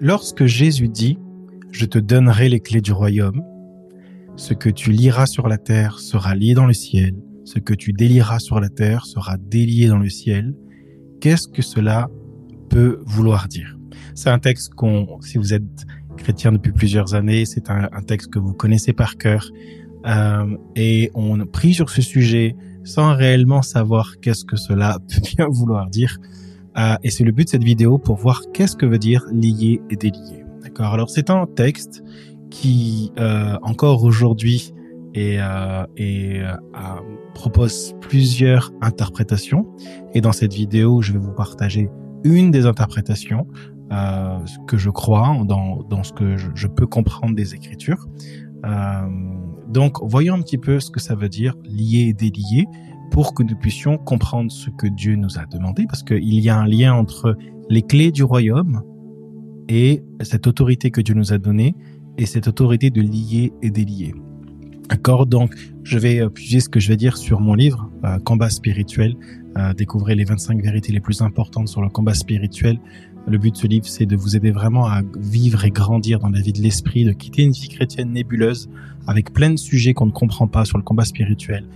lorsque Jésus dit, je te donnerai les clés du royaume, ce que tu liras sur la terre sera lié dans le ciel, ce que tu délieras sur la terre sera délié dans le ciel. Qu'est-ce que cela peut vouloir dire? C'est un texte qu'on, si vous êtes chrétien depuis plusieurs années, c'est un, texte que vous connaissez par cœur, euh, et on prie sur ce sujet sans réellement savoir qu'est-ce que cela peut bien vouloir dire. Euh, et c'est le but de cette vidéo pour voir qu'est-ce que veut dire lier et délier. D'accord. Alors c'est un texte qui euh, encore aujourd'hui et, euh, et euh, propose plusieurs interprétations. Et dans cette vidéo, je vais vous partager une des interprétations euh, que je crois dans, dans ce que je, je peux comprendre des Écritures. Euh, donc, voyons un petit peu ce que ça veut dire lier et délier pour que nous puissions comprendre ce que Dieu nous a demandé, parce qu'il y a un lien entre les clés du royaume et cette autorité que Dieu nous a donnée et cette autorité de lier et délier. D'accord? Donc, je vais euh, puiser ce que je vais dire sur mon livre, euh, Combat spirituel. Euh, découvrez les 25 vérités les plus importantes sur le combat spirituel. Le but de ce livre, c'est de vous aider vraiment à vivre et grandir dans la vie de l'esprit, de quitter une vie chrétienne nébuleuse avec plein de sujets qu'on ne comprend pas sur le combat spirituel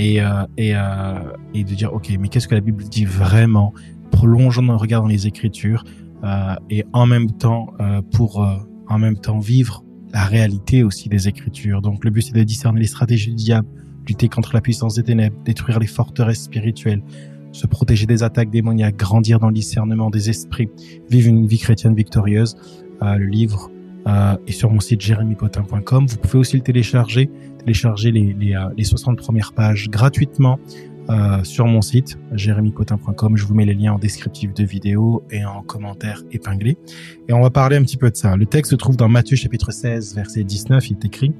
et, euh, euh, et de dire, OK, mais qu'est-ce que la Bible dit vraiment? Prolongeons nos regards dans les Écritures euh, et en même temps, pour en même temps vivre la réalité aussi des Écritures. Donc le but, c'est de discerner les stratégies du diable, lutter contre la puissance des ténèbres, détruire les forteresses spirituelles, se protéger des attaques démoniaques, grandir dans le discernement des esprits, vivre une vie chrétienne victorieuse. Le livre est sur mon site jérémypotin.com. Vous pouvez aussi le télécharger, télécharger les, les, euh, les 60 premières pages gratuitement euh, sur mon site jérémypotin.com. Je vous mets les liens en descriptif de vidéo et en commentaire épinglé. Et on va parler un petit peu de ça. Le texte se trouve dans Matthieu chapitre 16, verset 19. Il est écrit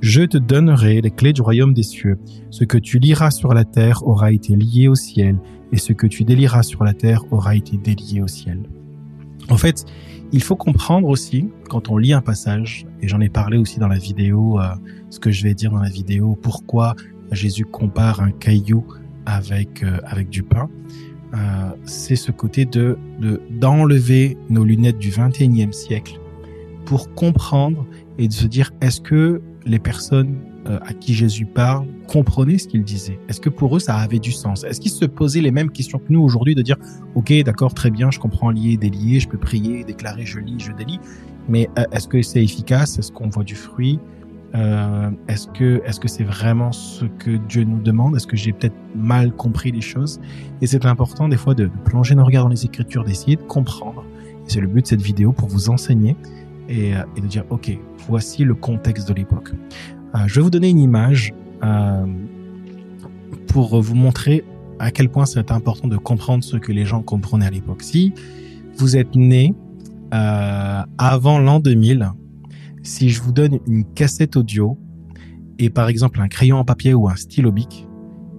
Je te donnerai les clés du royaume des cieux. Ce que tu liras sur la terre aura été lié au ciel, et ce que tu délieras sur la terre aura été délié au ciel. En fait, il faut comprendre aussi, quand on lit un passage, et j'en ai parlé aussi dans la vidéo, euh, ce que je vais dire dans la vidéo, pourquoi Jésus compare un caillou avec euh, avec du pain, euh, c'est ce côté de d'enlever nos lunettes du 21e siècle pour comprendre et de se dire est-ce que les personnes euh, à qui Jésus parle comprenaient ce qu'il disait. Est-ce que pour eux ça avait du sens? Est-ce qu'ils se posaient les mêmes questions que nous aujourd'hui de dire ok d'accord très bien je comprends lier délier je peux prier déclarer je lis je délie. Mais euh, est-ce que c'est efficace? Est-ce qu'on voit du fruit? Euh, est-ce que est-ce que c'est vraiment ce que Dieu nous demande? Est-ce que j'ai peut-être mal compris les choses Et c'est important des fois de, plonger nos regards dans les Écritures, d'essayer de comprendre. C'est le but de cette vidéo pour vous enseigner et, euh, de dire ok, voici le contexte de l'époque. Euh, je vais vous donner une image pour vous montrer à quel point c'est important de comprendre ce que les gens comprenaient à l'époque. Si vous êtes né euh, avant l'an 2000, si je vous donne une cassette audio et par exemple un crayon en papier ou un stylo bic,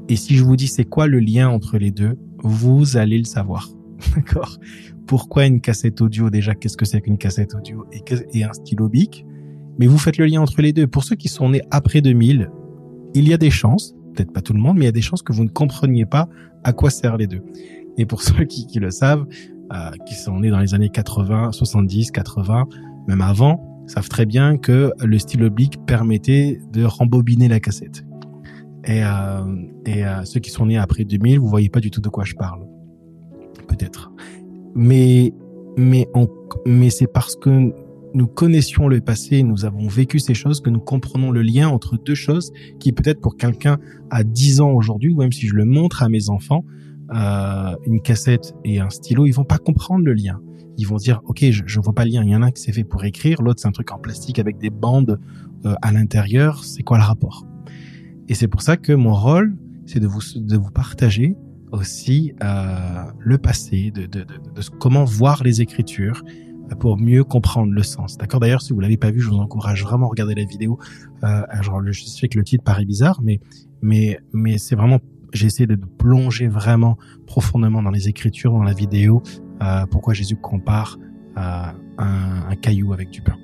et si je vous dis c'est quoi le lien entre les deux, vous allez le savoir. D'accord? Pourquoi une cassette audio Déjà, qu'est-ce que c'est qu'une cassette audio et, et un stylo bic? Mais vous faites le lien entre les deux. Pour ceux qui sont nés après 2000, il y a des chances, peut-être pas tout le monde, mais il y a des chances que vous ne compreniez pas à quoi servent les deux. Et pour ceux qui, qui le savent, euh, qui sont nés dans les années 80, 70, 80, même avant, savent très bien que le stylo oblique permettait de rembobiner la cassette. Et, euh, et euh, ceux qui sont nés après 2000, vous voyez pas du tout de quoi je parle. Peut-être. Mais, mais, mais c'est parce que nous connaissions le passé, nous avons vécu ces choses, que nous comprenons le lien entre deux choses qui peut-être pour quelqu'un à 10 ans aujourd'hui, ou même si je le montre à mes enfants, euh, une cassette et un stylo, ils vont pas comprendre le lien. Ils vont dire ok je, je vois pas le lien. Il y en a un qui c'est fait pour écrire l'autre c'est un truc en plastique avec des bandes euh, à l'intérieur. C'est quoi le rapport? Et c'est pour ça que mon rôle c'est de vous de vous partager aussi euh, le passé de, comment voir les écritures pour mieux comprendre le sens d'accord? D'ailleurs si vous l'avez pas vu je vous encourage vraiment à regarder la vidéo euh, genre je sais que le titre paraît bizarre mais mais mais c'est vraiment j'ai essayé de plonger vraiment profondément dans les écritures dans la vidéo euh, pourquoi Jésus compare euh, un, un, caillou avec du pain.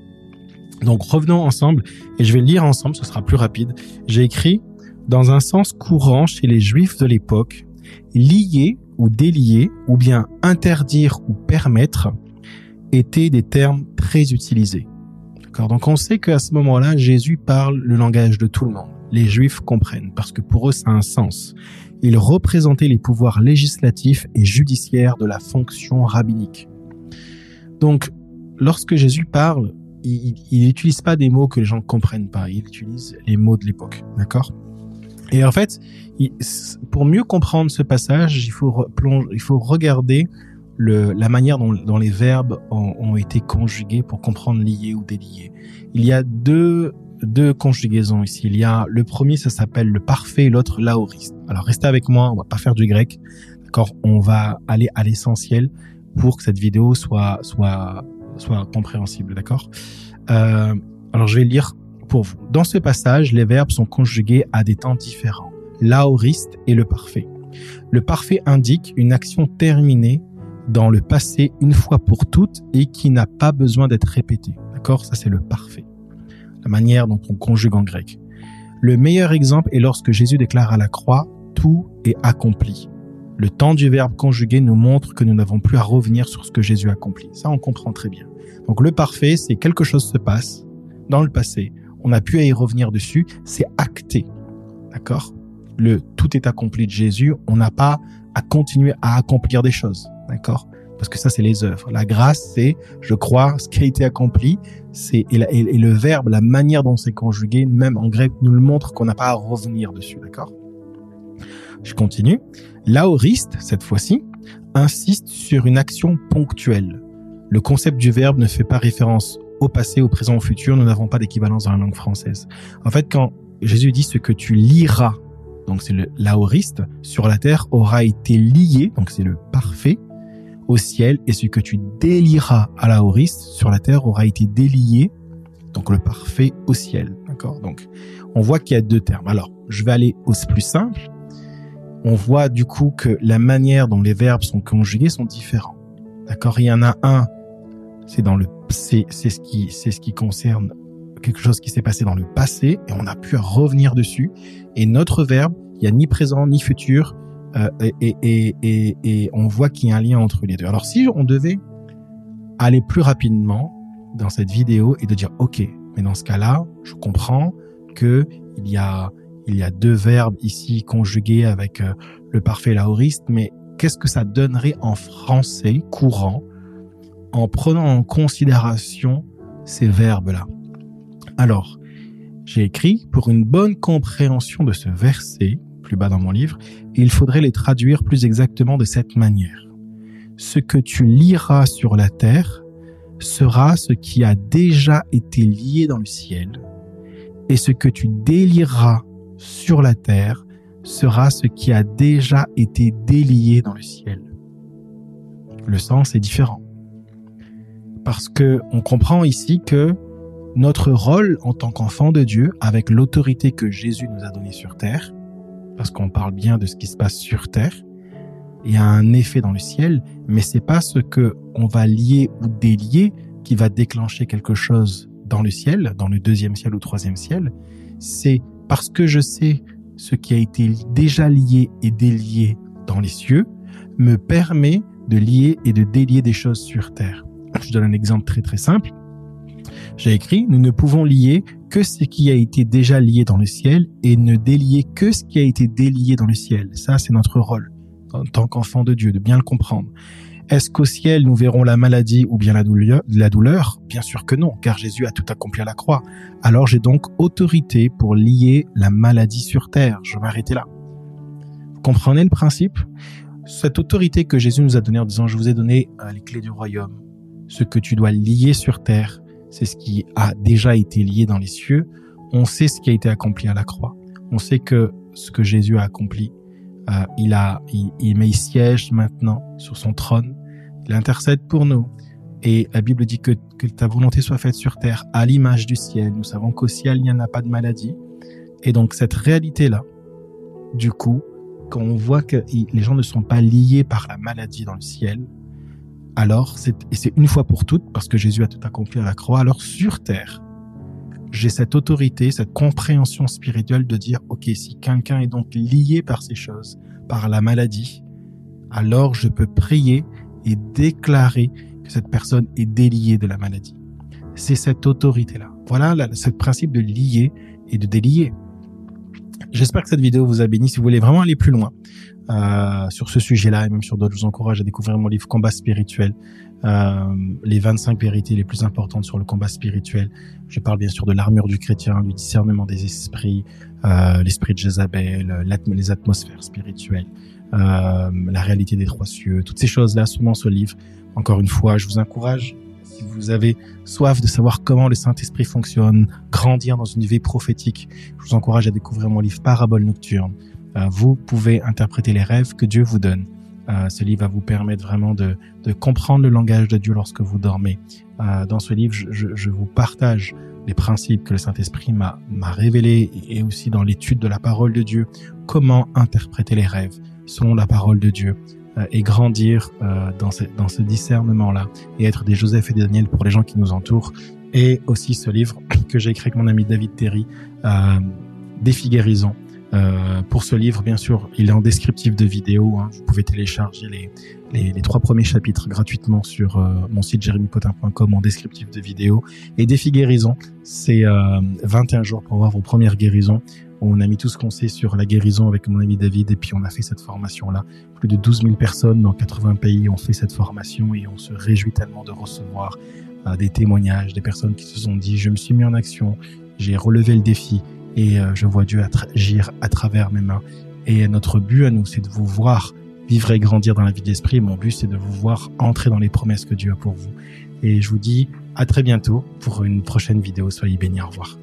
Donc revenons ensemble et je vais lire ensemble, ce sera plus rapide. J'ai écrit dans un sens courant chez les juifs de l'époque, lier ou délier ou bien interdire ou permettre étaient des termes très utilisés. D'accord? Donc on sait qu'à ce moment-là, Jésus parle le langage de tout le monde. Les Juifs comprennent parce que pour eux, ça a un sens. Il représentait les pouvoirs législatifs et judiciaires de la fonction rabbinique. Donc, lorsque Jésus parle, il n'utilise pas des mots que les gens ne comprennent pas. Il utilise les mots de l'époque. D'accord? Et en fait, pour mieux comprendre ce passage, il faut, il faut regarder le, la manière dont, dont les verbes ont, ont, été conjugués pour comprendre lié ou délié. Il y a deux, deux conjugaisons ici. Il y a le premier, ça s'appelle le parfait, l'autre l'aoriste. Alors restez avec moi, on va pas faire du grec, d'accord On va aller à l'essentiel pour que cette vidéo soit soit soit compréhensible, d'accord? Euh, Alors je vais lire pour vous. Dans ce passage, les verbes sont conjugués à des temps différents. L'aoriste et le parfait. Le parfait indique une action terminée dans le passé une fois pour toutes et qui n'a pas besoin d'être répétée. D'accord? Ça, c'est le parfait. La manière dont on conjugue en grec. Le meilleur exemple est lorsque Jésus déclare à la croix, tout est accompli. Le temps du verbe conjugué nous montre que nous n'avons plus à revenir sur ce que Jésus a accompli. Ça, on comprend très bien. Donc le parfait, c'est quelque chose se passe dans le passé. On n'a pu y revenir dessus. C'est acté. D'accord? Le tout est accompli de Jésus. On n'a pas à continuer à accomplir des choses. D'accord? Parce que ça, c'est les œuvres. La grâce, c'est je crois ce qui a été accompli. C'est et, et, le verbe, la manière dont c'est conjugué, même en grec, nous le montre qu'on n'a pas à revenir dessus. D'accord? Je continue. L'aoriste, cette fois-ci, insiste sur une action ponctuelle. Le concept du verbe ne fait pas référence au passé, au présent, au futur. Nous n'avons pas d'équivalence dans la langue française. En fait, quand Jésus dit ce que tu liras, donc c'est l'aoriste, sur la terre aura été lié, donc c'est le parfait, au ciel et ce que tu délieras à la horiste sur la terre aura été délié, donc le parfait au ciel. D'accord Donc, on voit qu'il y a deux termes. Alors, je vais aller au plus simple. On voit du coup que la manière dont les verbes sont conjugués sont différents. D'accord? Il y en a un, c'est dans le, c'est, c'est ce qui, c'est ce qui concerne quelque chose qui s'est passé dans le passé et on a pu revenir dessus. Et notre verbe, il n'y a ni présent ni futur, euh, et, et, et, et, on voit qu'il y a un lien entre les deux. Alors si on devait aller plus rapidement dans cette vidéo et de dire ok, mais dans ce cas-là, je comprends que il y a il y a deux verbes ici conjugués avec euh, le parfait laoriste, mais qu'est-ce que ça donnerait en français courant en prenant en considération ces verbes-là? Alors, j'ai écrit pour une bonne compréhension de ce verset, bas dans mon livre, il faudrait les traduire plus exactement de cette manière. Ce que tu liras sur la terre sera ce qui a déjà été lié dans le ciel, et ce que tu délieras sur la terre sera ce qui a déjà été délié dans le ciel. Le sens est différent. Parce que on comprend ici que notre rôle en tant qu'enfant de Dieu, avec l'autorité que Jésus nous a donnée sur terre, parce qu'on parle bien de ce qui se passe sur terre. Il y a un effet dans le ciel, mais c'est pas ce que on va lier ou délier qui va déclencher quelque chose dans le ciel, dans le deuxième ciel ou troisième ciel. C'est parce que je sais ce qui a été déjà lié et délié dans les cieux, me permet de lier et de délier des choses sur terre. Je donne un exemple très très simple. J'ai écrit, nous ne pouvons lier que ce qui a été déjà lié dans le ciel et ne délier que ce qui a été délié dans le ciel. Ça, c'est notre rôle en tant qu'enfant de Dieu, de bien le comprendre. Est-ce qu'au ciel, nous verrons la maladie ou bien la douleur, Bien sûr que non, car Jésus a tout accompli à la croix. Alors j'ai donc autorité pour lier la maladie sur terre. Je vais m'arrêter là. Vous comprenez le principe? Cette autorité que Jésus nous a donnée en disant, je vous ai donné euh, les clés du royaume. Ce que tu dois lier sur terre, c'est ce qui a déjà été lié dans les cieux. On sait ce qui a été accompli à la croix. On sait que ce que Jésus a accompli, euh, il a, il, il, mais il siège maintenant sur son trône. Il intercède pour nous. Et la Bible dit que, que ta volonté soit faite sur terre à l'image du ciel. Nous savons qu'au ciel, il n'y en a pas de maladie. Et donc, cette réalité-là, du coup, quand on voit que les gens ne sont pas liés par la maladie dans le ciel, alors, et c'est une fois pour toutes, parce que Jésus a tout accompli à la croix, alors sur terre, j'ai cette autorité, cette compréhension spirituelle de dire, OK, si quelqu'un est donc lié par ces choses, par la maladie, alors je peux prier et déclarer que cette personne est déliée de la maladie. C'est cette autorité-là. Voilà ce principe de lier et de délier. J'espère que cette vidéo vous a béni. Si vous voulez vraiment aller plus loin euh, sur ce sujet-là et même sur d'autres, je vous encourage à découvrir mon livre Combat spirituel, euh, les 25 vérités les plus importantes sur le combat spirituel. Je parle bien sûr de l'armure du chrétien, du discernement des esprits, euh, l'esprit de Jézabel, les atmosphères spirituelles, euh, la réalité des trois cieux. Toutes ces choses-là sont dans ce livre. Encore une fois, je vous encourage si vous avez soif de savoir comment le Saint-Esprit fonctionne, grandir dans une vie prophétique, je vous encourage à découvrir mon livre Parabole nocturne. Euh, vous pouvez interpréter les rêves que Dieu vous donne. Euh, ce livre va vous permettre vraiment de, comprendre le langage de Dieu lorsque vous dormez. Euh, dans ce livre, je, vous partage les principes que le Saint-Esprit m'a révélés et aussi dans l'étude de la parole de Dieu, comment interpréter les rêves selon la parole de Dieu. Euh, et grandir euh, dans ce, dans ce discernement-là et être des Joseph et des Daniel pour les gens qui nous entourent. Et aussi ce livre que j'ai écrit avec mon ami David Terry, euh, Défi guérison. Euh, pour ce livre, bien sûr, il est en descriptif de vidéo. Hein. Vous pouvez télécharger les, les, trois premiers chapitres gratuitement sur euh, mon site jérémypotin.com en descriptif de vidéo. Et Défi guérison, c'est euh, 21 jours pour voir vos premières guérisons. On a mis tout ce qu'on sait sur la guérison avec mon ami David et puis on a fait cette formation-là. Plus de 12 000 personnes dans 80 pays ont fait cette formation et on se réjouit tellement de recevoir euh, des témoignages, des personnes qui se sont dit je me suis mis en action, j'ai relevé le défi et euh, je vois Dieu agir à travers mes mains. Et notre but à nous, c'est de vous voir vivre et grandir dans la vie d'esprit. Mon but, c'est de vous voir entrer dans les promesses que Dieu a pour vous. Et je vous dis à très bientôt pour une prochaine vidéo. Soyez bénis. Au revoir.